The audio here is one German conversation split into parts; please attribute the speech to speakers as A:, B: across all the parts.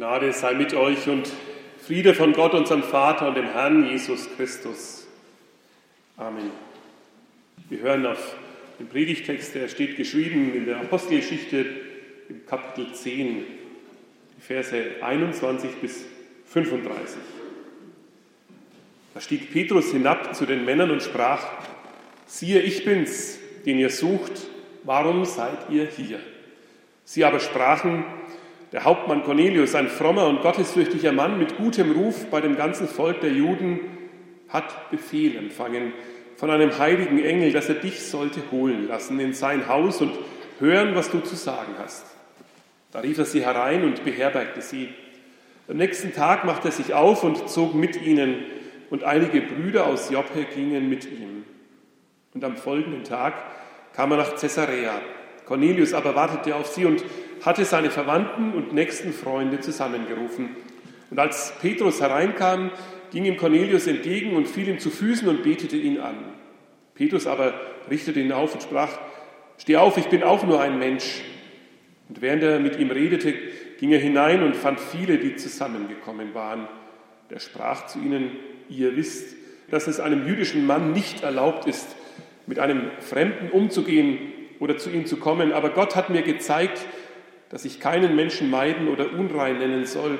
A: Gnade sei mit euch und Friede von Gott, unserem Vater und dem Herrn Jesus Christus. Amen. Wir hören auf den Predigtext, der steht geschrieben in der Apostelgeschichte im Kapitel 10, die Verse 21 bis 35. Da stieg Petrus hinab zu den Männern und sprach, siehe, ich bin's, den ihr sucht, warum seid ihr hier? Sie aber sprachen, der Hauptmann Cornelius, ein frommer und gottesfürchtiger Mann mit gutem Ruf bei dem ganzen Volk der Juden, hat Befehl empfangen von einem heiligen Engel, dass er dich sollte holen lassen in sein Haus und hören, was du zu sagen hast. Da rief er sie herein und beherbergte sie. Am nächsten Tag machte er sich auf und zog mit ihnen, und einige Brüder aus Joppe gingen mit ihm. Und am folgenden Tag kam er nach Caesarea. Cornelius aber wartete auf sie und hatte seine Verwandten und nächsten Freunde zusammengerufen. Und als Petrus hereinkam, ging ihm Cornelius entgegen und fiel ihm zu Füßen und betete ihn an. Petrus aber richtete ihn auf und sprach, Steh auf, ich bin auch nur ein Mensch. Und während er mit ihm redete, ging er hinein und fand viele, die zusammengekommen waren. Er sprach zu ihnen, ihr wisst, dass es einem jüdischen Mann nicht erlaubt ist, mit einem Fremden umzugehen oder zu ihm zu kommen, aber Gott hat mir gezeigt, dass ich keinen Menschen meiden oder unrein nennen soll.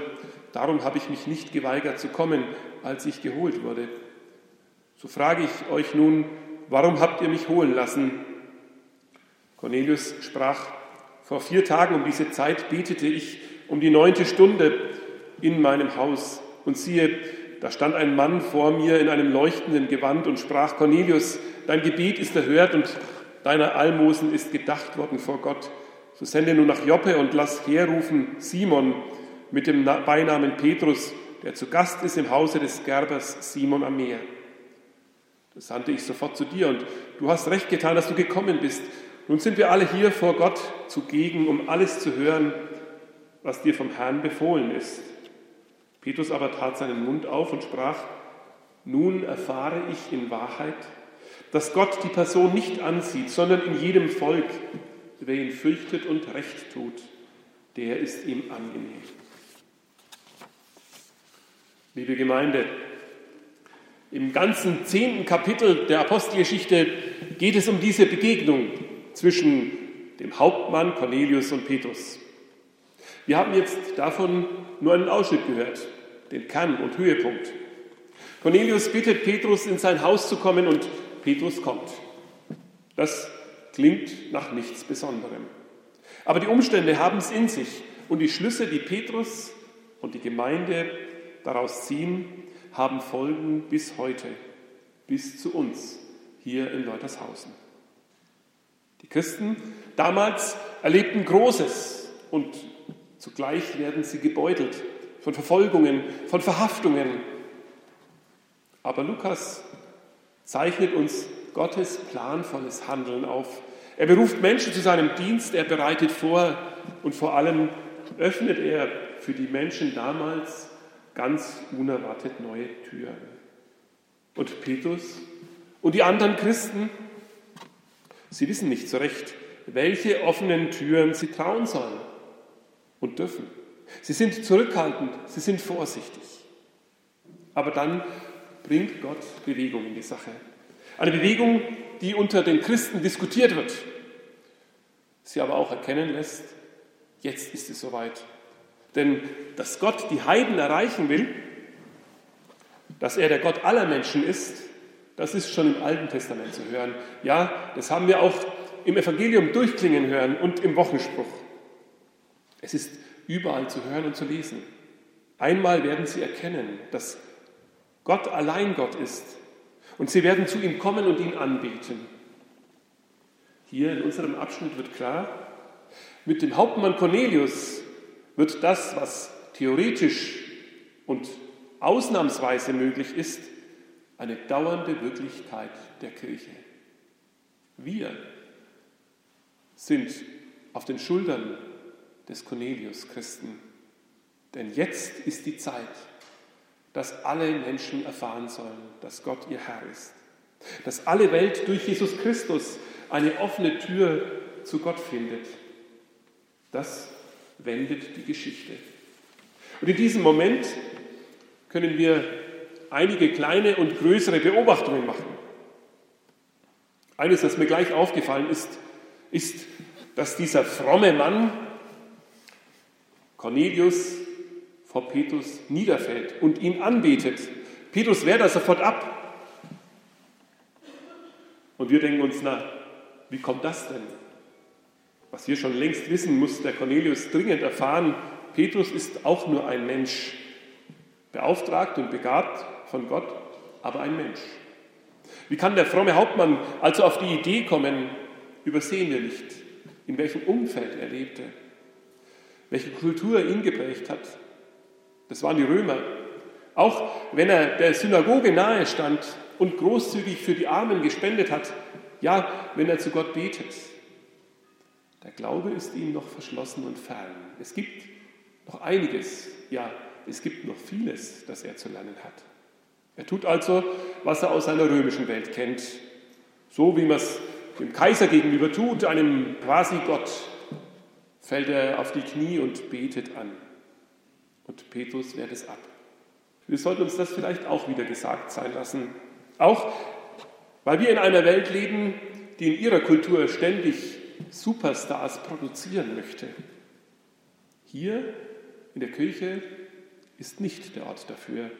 A: Darum habe ich mich nicht geweigert zu kommen, als ich geholt wurde. So frage ich euch nun, warum habt ihr mich holen lassen? Cornelius sprach, vor vier Tagen um diese Zeit betete ich um die neunte Stunde in meinem Haus. Und siehe, da stand ein Mann vor mir in einem leuchtenden Gewand und sprach, Cornelius, dein Gebet ist erhört und deiner Almosen ist gedacht worden vor Gott. So sende nun nach Joppe und lass herrufen Simon mit dem Beinamen Petrus, der zu Gast ist im Hause des Gerbers Simon am Meer. Das sandte ich sofort zu dir und du hast recht getan, dass du gekommen bist. Nun sind wir alle hier vor Gott zugegen, um alles zu hören, was dir vom Herrn befohlen ist. Petrus aber tat seinen Mund auf und sprach, nun erfahre ich in Wahrheit, dass Gott die Person nicht ansieht, sondern in jedem Volk Wer ihn fürchtet und recht tut, der ist ihm angenehm. Liebe Gemeinde, im ganzen zehnten Kapitel der Apostelgeschichte geht es um diese Begegnung zwischen dem Hauptmann Cornelius und Petrus. Wir haben jetzt davon nur einen Ausschnitt gehört, den Kern und Höhepunkt. Cornelius bittet Petrus, in sein Haus zu kommen und Petrus kommt. Das Klingt nach nichts Besonderem. Aber die Umstände haben es in sich und die Schlüsse, die Petrus und die Gemeinde daraus ziehen, haben Folgen bis heute, bis zu uns hier in Leutershausen. Die Christen damals erlebten Großes und zugleich werden sie gebeutelt von Verfolgungen, von Verhaftungen. Aber Lukas zeichnet uns Gottes planvolles Handeln auf. Er beruft Menschen zu seinem Dienst, er bereitet vor und vor allem öffnet er für die Menschen damals ganz unerwartet neue Türen. Und Petrus und die anderen Christen, sie wissen nicht so recht, welche offenen Türen sie trauen sollen und dürfen. Sie sind zurückhaltend, sie sind vorsichtig. Aber dann bringt Gott Bewegung in die Sache. Eine Bewegung, die unter den Christen diskutiert wird, sie aber auch erkennen lässt, jetzt ist es soweit. Denn dass Gott die Heiden erreichen will, dass er der Gott aller Menschen ist, das ist schon im Alten Testament zu hören. Ja, das haben wir auch im Evangelium durchklingen hören und im Wochenspruch. Es ist überall zu hören und zu lesen. Einmal werden sie erkennen, dass Gott allein Gott ist und sie werden zu ihm kommen und ihn anbeten. Hier in unserem Abschnitt wird klar, mit dem Hauptmann Cornelius wird das, was theoretisch und ausnahmsweise möglich ist, eine dauernde Wirklichkeit der Kirche. Wir sind auf den Schultern des Cornelius Christen, denn jetzt ist die Zeit, dass alle Menschen erfahren sollen, dass Gott ihr Herr ist. Dass alle Welt durch Jesus Christus eine offene Tür zu Gott findet. Das wendet die Geschichte. Und in diesem Moment können wir einige kleine und größere Beobachtungen machen. Eines, das mir gleich aufgefallen ist, ist, dass dieser fromme Mann Cornelius vor Petrus niederfällt und ihn anbetet. Petrus wehrt da sofort ab. Und wir denken uns, na, wie kommt das denn? Was wir schon längst wissen, muss der Cornelius dringend erfahren. Petrus ist auch nur ein Mensch, beauftragt und begabt von Gott, aber ein Mensch. Wie kann der fromme Hauptmann also auf die Idee kommen, übersehen wir nicht, in welchem Umfeld er lebte, welche Kultur ihn geprägt hat. Das waren die Römer. Auch wenn er der Synagoge nahe stand und großzügig für die Armen gespendet hat, ja, wenn er zu Gott betet. Der Glaube ist ihm noch verschlossen und fern. Es gibt noch einiges, ja, es gibt noch vieles, das er zu lernen hat. Er tut also, was er aus seiner römischen Welt kennt, so wie man es dem Kaiser gegenüber tut, einem quasi Gott, fällt er auf die Knie und betet an. Und Petrus wehrt es ab. Wir sollten uns das vielleicht auch wieder gesagt sein lassen. Auch weil wir in einer Welt leben, die in ihrer Kultur ständig Superstars produzieren möchte. Hier in der Kirche ist nicht der Ort dafür.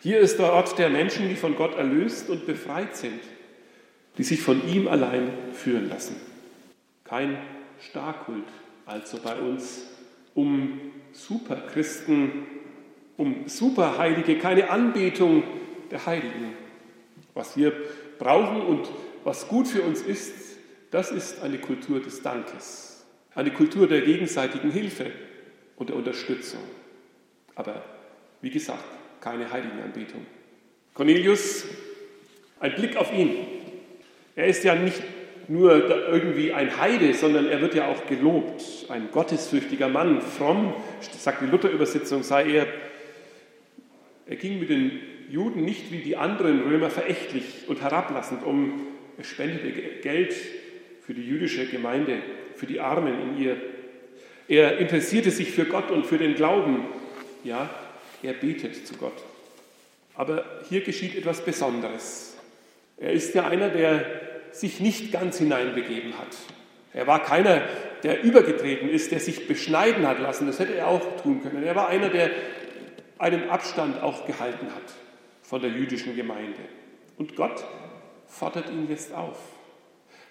A: Hier ist der Ort der Menschen, die von Gott erlöst und befreit sind, die sich von ihm allein führen lassen. Kein Starkult also bei uns, um Superchristen, um Superheilige, keine Anbetung der Heiligen. Was wir brauchen und was gut für uns ist, das ist eine Kultur des Dankes, eine Kultur der gegenseitigen Hilfe und der Unterstützung. Aber wie gesagt, keine Heiligenanbetung. Cornelius, ein Blick auf ihn. Er ist ja nicht nur irgendwie ein Heide, sondern er wird ja auch gelobt. Ein gottesfürchtiger Mann, fromm, sagt die Luther-Übersetzung, sei er. Er ging mit den Juden nicht wie die anderen Römer verächtlich und herablassend um. Er spendete Geld für die jüdische Gemeinde, für die Armen in ihr. Er interessierte sich für Gott und für den Glauben. Ja, er betet zu Gott. Aber hier geschieht etwas Besonderes. Er ist ja einer, der sich nicht ganz hineinbegeben hat. Er war keiner, der übergetreten ist, der sich beschneiden hat lassen. Das hätte er auch tun können. Er war einer, der einen Abstand auch gehalten hat von der jüdischen Gemeinde. Und Gott fordert ihn jetzt auf,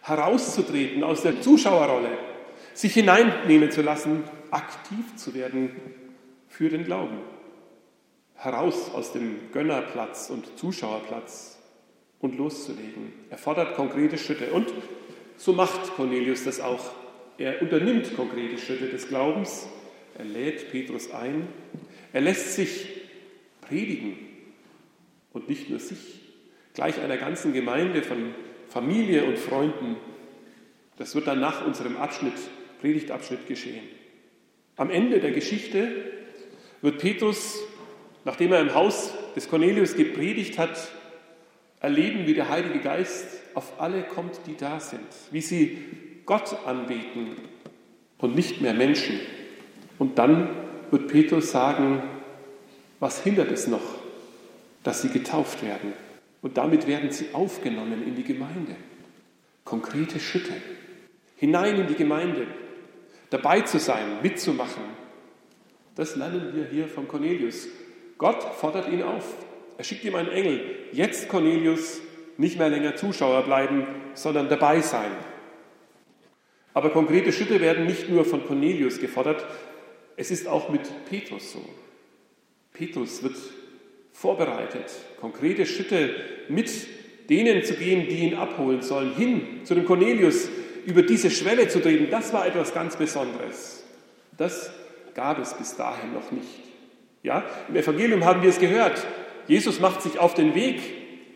A: herauszutreten aus der Zuschauerrolle, sich hineinnehmen zu lassen, aktiv zu werden für den Glauben. Heraus aus dem Gönnerplatz und Zuschauerplatz und loszulegen. Er fordert konkrete Schritte und so macht Cornelius das auch. Er unternimmt konkrete Schritte des Glaubens. Er lädt Petrus ein. Er lässt sich predigen und nicht nur sich, gleich einer ganzen Gemeinde von Familie und Freunden. Das wird dann nach unserem Abschnitt, Predigtabschnitt geschehen. Am Ende der Geschichte wird Petrus, nachdem er im Haus des Cornelius gepredigt hat, erleben, wie der Heilige Geist auf alle kommt, die da sind, wie sie Gott anbeten und nicht mehr Menschen. Und dann wird Petrus sagen, was hindert es noch, dass sie getauft werden? Und damit werden sie aufgenommen in die Gemeinde. Konkrete Schritte. Hinein in die Gemeinde. Dabei zu sein, mitzumachen. Das lernen wir hier von Cornelius. Gott fordert ihn auf. Er schickt ihm einen Engel. Jetzt, Cornelius, nicht mehr länger Zuschauer bleiben, sondern dabei sein. Aber konkrete Schritte werden nicht nur von Cornelius gefordert, es ist auch mit Petrus so. Petrus wird vorbereitet, konkrete Schritte mit denen zu gehen, die ihn abholen sollen, hin zu dem Cornelius, über diese Schwelle zu treten. Das war etwas ganz Besonderes. Das gab es bis dahin noch nicht. Ja, im Evangelium haben wir es gehört. Jesus macht sich auf den Weg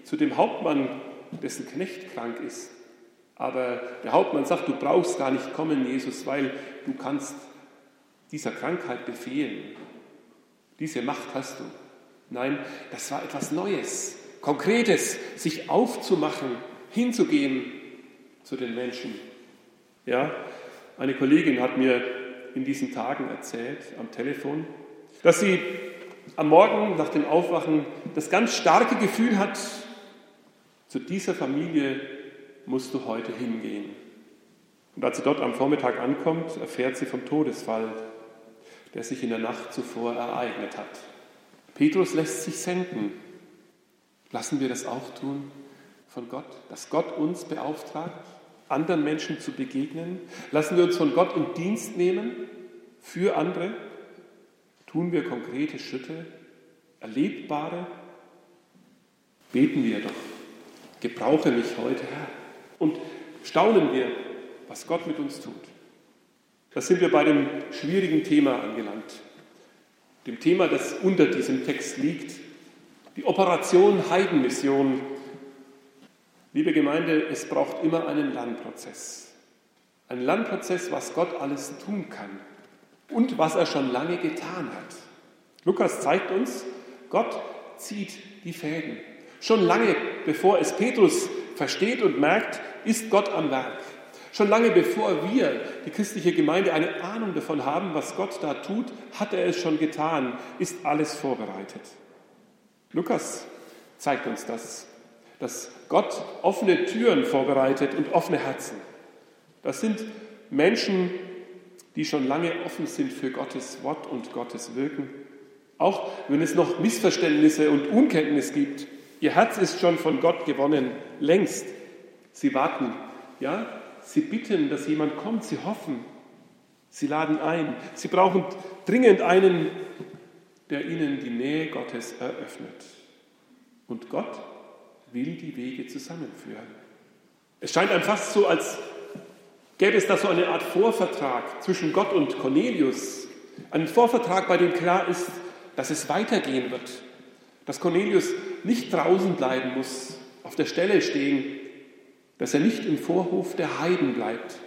A: zu dem Hauptmann, dessen Knecht krank ist. Aber der Hauptmann sagt, du brauchst gar nicht kommen, Jesus, weil du kannst dieser Krankheit befehlen. Diese Macht hast du. Nein, das war etwas Neues, Konkretes, sich aufzumachen, hinzugehen zu den Menschen. Ja, eine Kollegin hat mir in diesen Tagen erzählt am Telefon, Dass sie am Morgen nach dem Aufwachen das ganz starke Gefühl hat, zu dieser Familie musst du heute hingehen. Und als sie dort am Vormittag ankommt, erfährt sie vom Todesfall, der sich in der Nacht zuvor ereignet hat. Petrus lässt sich senden. Lassen wir das auch tun von Gott, dass Gott uns beauftragt, anderen Menschen zu begegnen? Lassen wir uns von Gott in Dienst nehmen für andere? Tun wir konkrete Schritte, erlebbare? Beten wir doch, gebrauche mich heute, Herr. Und staunen wir, was Gott mit uns tut. Da sind wir bei dem schwierigen Thema angelangt. Dem Thema, das unter diesem Text liegt. Die Operation Heidenmission. Liebe Gemeinde, es braucht immer einen Lernprozess. Ein Lernprozess, was Gott alles tun kann und was er schon lange getan hat. Lukas zeigt uns, Gott zieht die Fäden. Schon lange bevor es Petrus versteht und merkt, ist Gott am Werk. Schon lange bevor wir, die christliche Gemeinde, eine Ahnung davon haben, was Gott da tut, hat er es schon getan, ist alles vorbereitet. Lukas zeigt uns das, dass Gott offene Türen vorbereitet und offene Herzen. Das sind Menschen, die schon lange offen sind für Gottes Wort und Gottes Wirken. Auch wenn es noch Missverständnisse und Unkenntnis gibt. Ihr Herz ist schon von Gott gewonnen, längst. Sie warten, ja, sie bitten, dass jemand kommt, sie hoffen, sie laden ein. Sie brauchen dringend einen, der ihnen die Nähe Gottes eröffnet. Und Gott will die Wege zusammenführen. Es scheint einem fast so, als gäbe es da so eine Art Vorvertrag zwischen Gott und Cornelius. Ein Vorvertrag, bei dem klar ist, dass es weitergehen wird. Dass Cornelius nicht draußen bleiben muss, auf der Stelle stehen, dass er nicht im Vorhof der Heiden bleibt,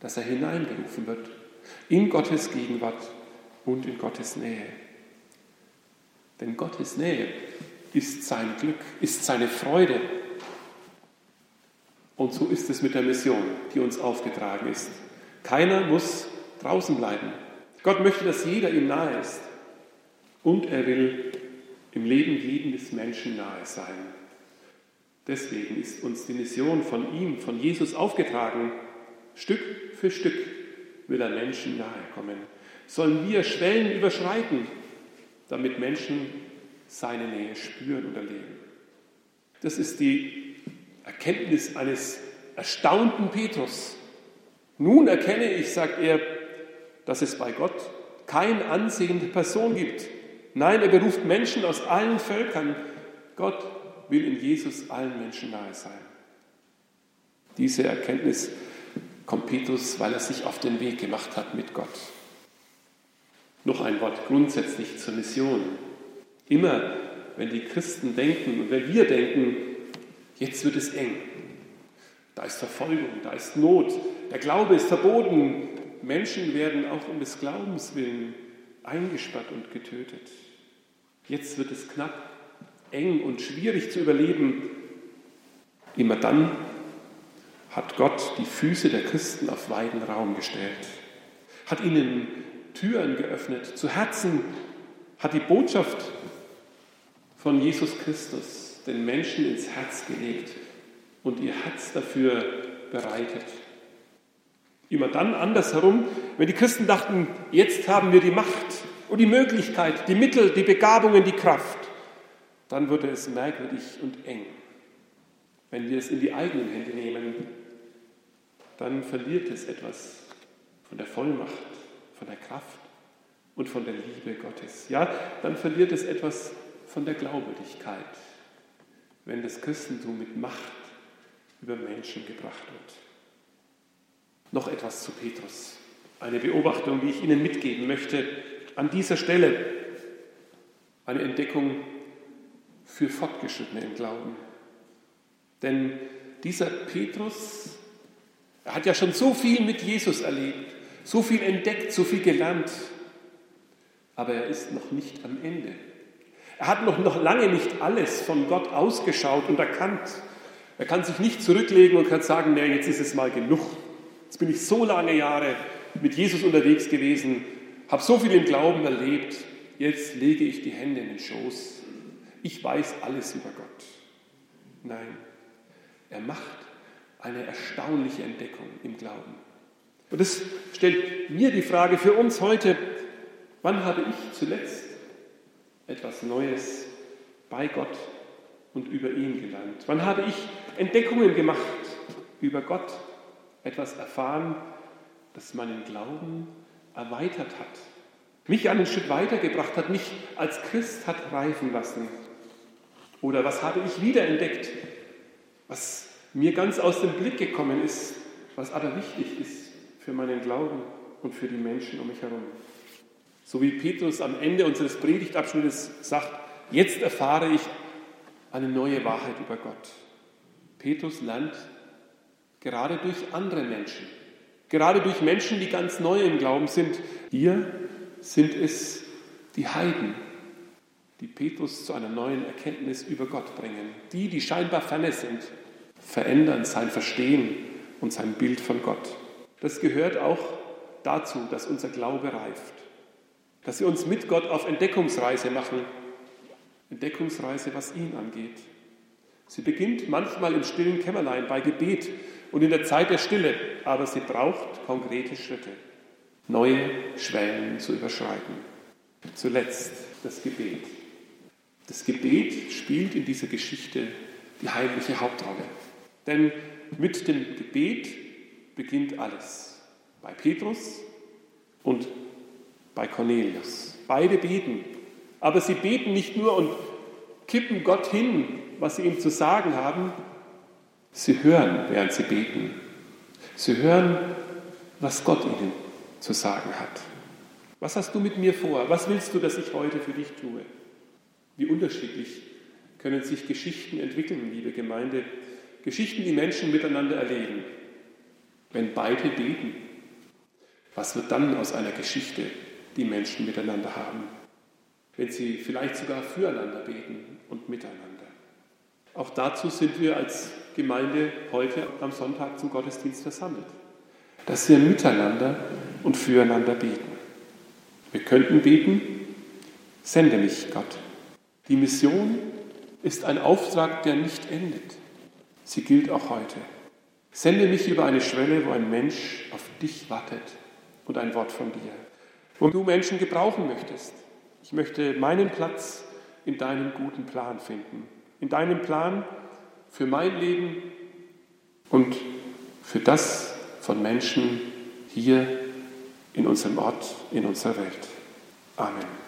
A: dass er hineingerufen wird in Gottes Gegenwart und in Gottes Nähe. Denn Gottes Nähe ist sein Glück, ist seine Freude, und so ist es mit der Mission, die uns aufgetragen ist. Keiner muss draußen bleiben. Gott möchte, dass jeder ihm nahe ist. Und er will im Leben jedes Menschen nahe sein. Deswegen ist uns die Mission von ihm, von Jesus aufgetragen. Stück für Stück will er Menschen nahe kommen. Sollen wir Schwellen überschreiten, damit Menschen seine Nähe spüren und erleben. Das ist die Erkenntnis eines erstaunten Petrus. Nun erkenne ich, sagt er, dass es bei Gott keine ansehende Person gibt. Nein, er beruft Menschen aus allen Völkern. Gott will in Jesus allen Menschen nahe sein. Diese Erkenntnis kommt Petrus, weil er sich auf den Weg gemacht hat mit Gott. Noch ein Wort grundsätzlich zur Mission. Immer, wenn die Christen denken und wenn wir denken, Jetzt wird es eng. Da ist Verfolgung, da ist Not, der Glaube ist verboten. Menschen werden auch um des Glaubens willen eingesperrt und getötet. Jetzt wird es knapp, eng und schwierig zu überleben. Immer dann hat Gott die Füße der Christen auf weiten Raum gestellt, hat ihnen Türen geöffnet, zu Herzen, hat die Botschaft von Jesus Christus den Menschen ins Herz gelegt und ihr Herz dafür bereitet. Immer dann andersherum, wenn die Christen dachten, jetzt haben wir die Macht und die Möglichkeit, die Mittel, die Begabungen, die Kraft, dann wurde es merkwürdig und eng. Wenn wir es in die eigenen Hände nehmen, dann verliert es etwas von der Vollmacht, von der Kraft und von der Liebe Gottes. Ja, dann verliert es etwas von der Glaubwürdigkeit wenn das Christentum mit Macht über Menschen gebracht wird. Noch etwas zu Petrus. Eine Beobachtung, die ich Ihnen mitgeben möchte an dieser Stelle. Eine Entdeckung für Fortgeschrittene im Glauben. Denn dieser Petrus, er hat ja schon so viel mit Jesus erlebt, so viel entdeckt, so viel gelernt, aber er ist noch nicht am Ende. Er hat noch, noch lange nicht alles von Gott ausgeschaut und erkannt. Er kann sich nicht zurücklegen und kann sagen, nee, jetzt ist es mal genug. Jetzt bin ich so lange Jahre mit Jesus unterwegs gewesen, habe so viel im Glauben erlebt. jetzt lege ich die Hände in den Schoß, ich weiß alles über Gott. Nein, er macht eine erstaunliche Entdeckung im Glauben. Und das stellt mir die Frage für uns heute, wann habe ich zuletzt etwas Neues bei Gott und über ihn gelernt? Wann habe ich Entdeckungen gemacht über Gott, etwas erfahren, das meinen Glauben erweitert hat, mich einen Schritt weitergebracht hat, mich als Christ hat reifen lassen? Oder was habe ich wiederentdeckt, was mir ganz aus dem Blick gekommen ist, was aber wichtig ist für meinen Glauben und für die Menschen um mich herum? So wie Petrus am Ende unseres Predigtabschnittes sagt, jetzt erfahre ich eine neue Wahrheit über Gott. Petrus lernt gerade durch andere Menschen, gerade durch Menschen, die ganz neu im Glauben sind. Hier sind es die Heiden, die Petrus zu einer neuen Erkenntnis über Gott bringen. Die, die scheinbar ferne sind, verändern sein Verstehen und sein Bild von Gott. Das gehört auch dazu, dass unser Glaube reift, dass wir uns mit Gott auf Entdeckungsreise machen, Entdeckungsreise, was ihn angeht. Sie beginnt manchmal im stillen Kämmerlein bei Gebet und in der Zeit der Stille, aber sie braucht konkrete Schritte, neue Schwellen zu überschreiten. Zuletzt das Gebet. Das Gebet spielt in dieser Geschichte die heimliche Hauptrolle. Denn mit dem Gebet beginnt alles. Bei Petrus und bei Cornelius. Beide beten. Aber sie beten nicht nur und kippen Gott hin, was sie ihm zu sagen haben. Sie hören, während sie beten. Sie hören, was Gott ihnen zu sagen hat. Was hast du mit mir vor? Was willst du, dass ich heute für dich tue? Wie unterschiedlich können sich Geschichten entwickeln, liebe Gemeinde. Geschichten, die Menschen miteinander erleben. Wenn beide beten, was wird dann aus einer Geschichte, die Menschen miteinander haben? Wenn sie vielleicht sogar füreinander beten und miteinander. Auch dazu sind wir als Gemeinde heute am Sonntag zum Gottesdienst versammelt. Dass wir miteinander und füreinander beten. Wir könnten beten, sende mich Gott. Die Mission ist ein Auftrag, der nicht endet. Sie gilt auch heute. Sende mich über eine Schwelle, wo ein Mensch auf dich wartet und ein Wort von dir. Wo du Menschen gebrauchen möchtest. Ich möchte meinen Platz in deinem guten Plan finden. In deinem Plan für mein Leben und für das von Menschen hier in unserem Ort, in unserer Welt. Amen.